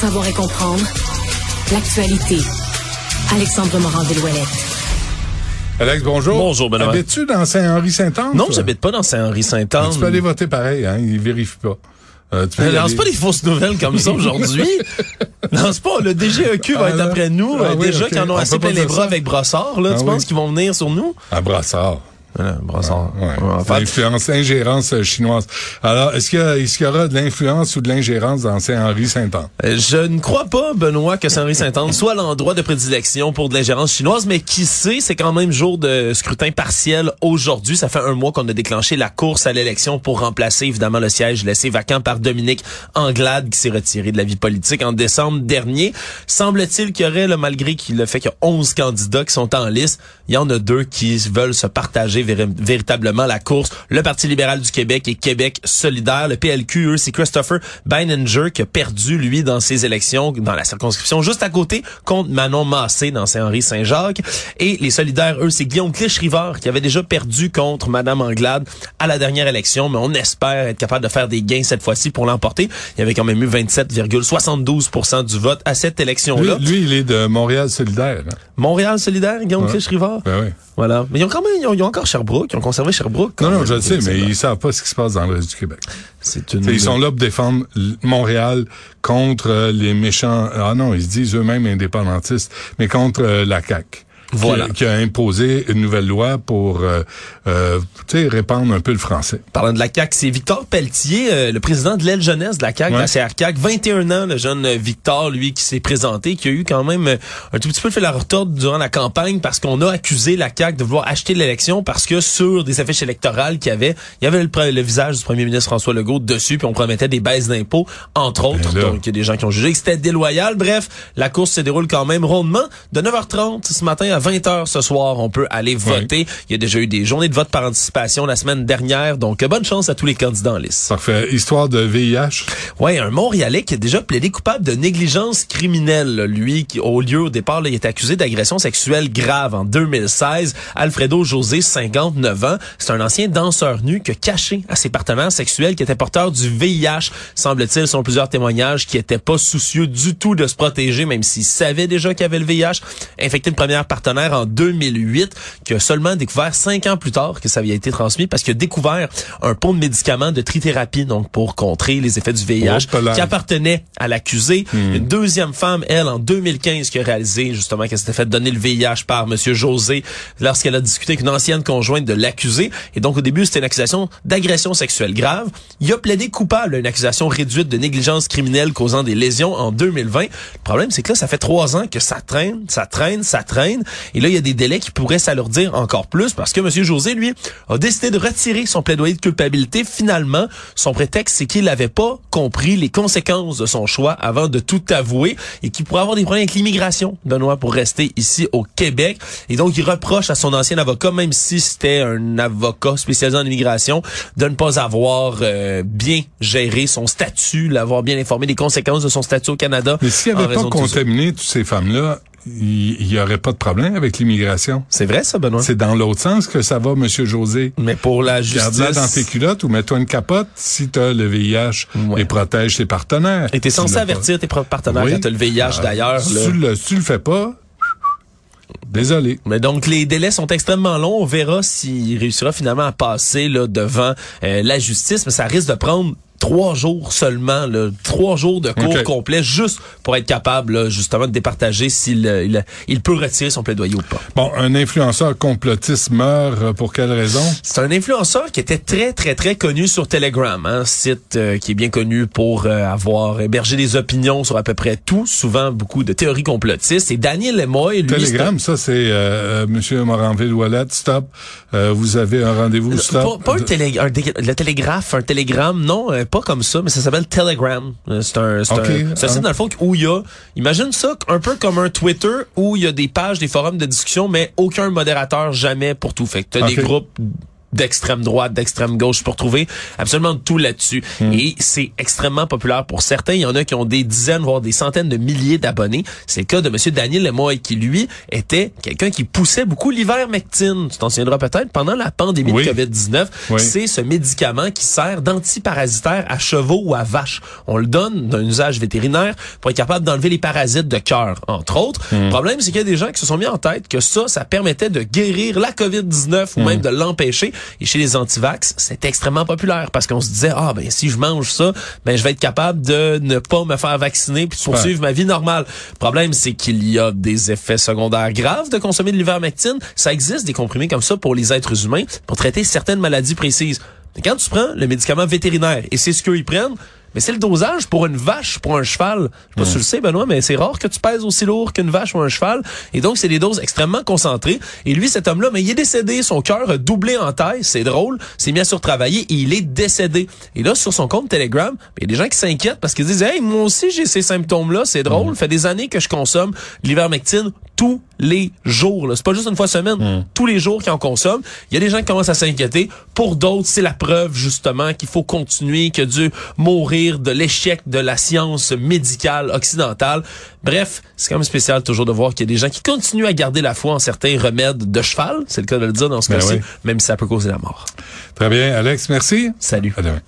Savoir et comprendre l'actualité. Alexandre Morand-Villouellette. Alex, bonjour. Bonjour, Benoît. Habites-tu dans Saint-Henri-Saint-Anne? Non, j'habite pas dans Saint-Henri-Saint-Anne. Tu peux aller voter pareil, hein? Ils vérifient pas. Euh, tu y lance aller. pas des fausses nouvelles comme ça aujourd'hui. lance pas. Le DGEQ va Ah, être après nous. Ah Euh, oui, déjà ok. qu'ils en ont On assez plein les bras ça. avec Brossard. Là, Ah tu oui. penses qu'ils vont venir sur nous? À Brassard. Brossard. Ouais. En fait, L'influence, ingérence euh, chinoise. Alors, est-ce qu'il y, y aura de l'influence ou de l'ingérence dans Saint-Henri-Saint-Anne? Euh, Je ne crois pas, Benoît, que Saint-Henri-Saint-Anne soit l'endroit de prédilection pour de l'ingérence chinoise, mais qui sait, c'est quand même jour de scrutin partiel aujourd'hui. Ça fait un mois qu'on a déclenché la course à l'élection pour remplacer évidemment le siège laissé vacant par Dominique Anglade, qui s'est retiré de la vie politique en décembre dernier. Semble-t-il qu'il y aurait, là, malgré qu'il le fait qu'il y a 11 candidats qui sont en liste, il y en a deux qui veulent se partager véri- véritablement la course. Le Parti libéral du Québec et Québec solidaire. Le PLQ, eux, c'est Christopher Beininger qui a perdu, lui, dans ses élections, dans la circonscription juste à côté, contre Manon Massé dans Saint-Henri-Saint-Jacques. Et les solidaires, eux, c'est Guillaume Clich-Rivard qui avait déjà perdu contre Madame Anglade à la dernière élection, mais on espère être capable de faire des gains cette fois-ci pour l'emporter. Il y avait quand même eu 27,72% du vote à cette Lui, élection-là. lui, il est de Montréal solidaire. hein? Montréal solidaire, Guillaume Ouais. Clich-Rivard? Ben oui. Voilà. Mais ils ont quand même, ils ont, ils ont encore Sherbrooke, ils ont conservé Sherbrooke. Non, non, je le sais, mais ils savent pas ce qui se passe dans le reste du Québec. C'est une... Ils sont là pour défendre Montréal contre euh, les méchants. Ah non, ils se disent eux-mêmes indépendantistes, mais contre euh, la CAQ. Voilà. Qui, qui a imposé une nouvelle loi pour euh, euh, tu sais, répandre un peu le français. Parlant de la CAQ, c'est Victor Pelletier, euh, le président de l'aile jeunesse de la CAQ, de la CRCAQ. 21 ans, le jeune Victor, lui, qui s'est présenté, qui a eu quand même euh, un tout petit peu fait la retorde durant la campagne parce qu'on a accusé la CAQ de vouloir acheter l'élection parce que sur des affiches électorales qu'il y avait, il y avait le, visage du premier ministre François Legault dessus, puis on promettait des baisses d'impôts, entre autres. Ben. Donc, il y a des gens qui ont jugé que c'était déloyal. Bref, la course se déroule quand même rondement. De 9h30 ce matin à 20h ce soir, on peut aller voter. Il y a déjà eu des journées de vote par anticipation la semaine dernière. Donc, bonne chance à tous les candidats en liste. Parfait. Histoire de VIH. Ouais, un Montréalais qui a déjà plaidé coupable de négligence criminelle. Lui, qui au lieu au départ, là, il est accusé d'agression sexuelle grave en 2016. Alfredo José, 59 ans, c'est un ancien danseur nu qui a caché à ses partenaires sexuels qui était porteur du VIH, semble-t-il, selon plusieurs témoignages, qui était pas soucieux du tout de se protéger, même s'il savait déjà qu'il avait le VIH. Infecté une première partenaire en 2008, qui a seulement découvert cinq ans plus tard que ça avait été transmis parce qu'il a découvert un pont de médicaments de trithérapie, donc pour contrer les effets du VIH, Oh, qui appartenait à l'accusé. Une deuxième femme, elle, en 2015, qui a réalisé justement qu'elle s'était fait donner le VIH par Monsieur José lorsqu'elle a discuté avec une ancienne conjointe de l'accusé. Et donc, au début, c'était une accusation d'agression sexuelle grave. Il a plaidé coupable à une accusation réduite de négligence criminelle causant des lésions en 2020. Le problème, c'est que là, ça fait trois ans que ça traîne, ça traîne, ça traîne. Et là, il y a des délais qui pourraient s'alourdir encore plus parce que Monsieur José, lui, a décidé de retirer son plaidoyer de culpabilité. Finalement, son prétexte, c'est qu'il n'avait pas compris les conséquences de son choix avant de tout avouer et qu'il pourrait avoir des problèmes avec l'immigration, Benoît, pour rester ici au Québec. Et donc, il reproche à son ancien avocat, même si c'était un avocat spécialisé en immigration, de ne pas avoir euh, bien géré son statut, l'avoir bien informé des conséquences de son statut au Canada. Mais s'il en n'y avait pas de contaminé toutes ces femmes-là, il n'y aurait pas de problème avec l'immigration. C'est vrai, ça, Benoît? C'est dans l'autre sens que ça va, Monsieur José. Mais pour la justice... Garde-la dans tes culottes ou mets-toi une capote si t'as le VIH Ouais. et protège tes partenaires. Et t'es Tu censé pas. avertir tes propres partenaires Oui. quand t'as le VIH, Ah, d'ailleurs. Si tu le, tu le fais pas, désolé. Mais donc les délais sont extrêmement longs. On verra s'il réussira finalement à passer là, devant euh, la justice, mais ça risque de prendre trois jours seulement, là, trois jours de cours Ok. complet juste pour être capable là, justement de départager s'il euh, il, il peut retirer son plaidoyer ou pas. Bon, un influenceur complotiste meurt euh, pour quelle raison? C'est un influenceur qui était très, très, très connu sur Telegram, un site euh, qui est bien connu pour euh, avoir hébergé des opinions sur à peu près tout, souvent beaucoup de théories complotistes. Et Daniel Lemoy, lui, Telegram, ça c'est euh, euh, Monsieur Moranville-Wallet, stop. Euh, vous avez un rendez-vous, stop. pas, pas un télé, un le télégraphe, un télégramme, non, pas comme ça, mais ça s'appelle Telegram. Euh, C'est un, c'est un, c'est un ah. site dans le fond où il y a, imagine ça un peu comme un Twitter où il y a des pages, des forums de discussion, mais aucun modérateur jamais pour tout. Fait que t'as des groupes d'extrême droite, d'extrême gauche pour trouver absolument tout là-dessus. Hmm. Et c'est extrêmement populaire pour certains. Il y en a qui ont des dizaines, voire des centaines de milliers d'abonnés. C'est le cas de Monsieur Daniel Lemoy, qui lui était quelqu'un qui poussait beaucoup l'ivermectine. Tu t'en souviendras peut-être pendant la pandémie Oui. de COVID-19. Oui. C'est ce médicament qui sert d'antiparasitaire à chevaux ou à vaches. On le donne d'un usage vétérinaire pour être capable d'enlever les parasites de cœur, entre autres. Le problème, c'est qu'il y a des gens qui se sont mis en tête que ça, ça permettait de guérir la COVID-19 ou même de l'empêcher. Et chez les antivax, c'est extrêmement populaire parce qu'on se disait, ah ben si je mange ça, ben je vais être capable de ne pas me faire vacciner puis de poursuivre ma vie normale. Le problème, c'est qu'il y a des effets secondaires graves de consommer de l'ivermectine. Ça existe des comprimés comme ça pour les êtres humains pour traiter certaines maladies précises. Mais quand tu prends le médicament vétérinaire, et c'est ce qu'ils prennent, mais c'est le dosage pour une vache, pour un cheval. Je sais pas si tu le sais, Benoît, mais c'est rare que tu pèses aussi lourd qu'une vache ou un cheval. Et donc, c'est des doses extrêmement concentrées. Et lui, cet homme-là, mais il est décédé. Son cœur a doublé en taille. C'est drôle. C'est mis à surtravailler et il est décédé. Et là, sur son compte Telegram, il y a des gens qui s'inquiètent parce qu'ils disent, hey, moi aussi, j'ai ces symptômes-là. C'est drôle. fait des années que je consomme l'ivermectine tous les jours. C'est pas juste une fois semaine. Tous les jours qu'ils en consomment. Il y a des gens qui commencent à s'inquiéter. Pour d'autres, c'est la preuve, justement, qu'il faut continuer, que Dieu mourir de l'échec de la science médicale occidentale. Bref, c'est quand même spécial toujours de voir qu'il y a des gens qui continuent à garder la foi en certains remèdes de cheval. C'est le cas de le dire dans ce Ben cas-ci, oui. même si ça peut causer la mort. Très bien. Alex, merci. Salut. À demain.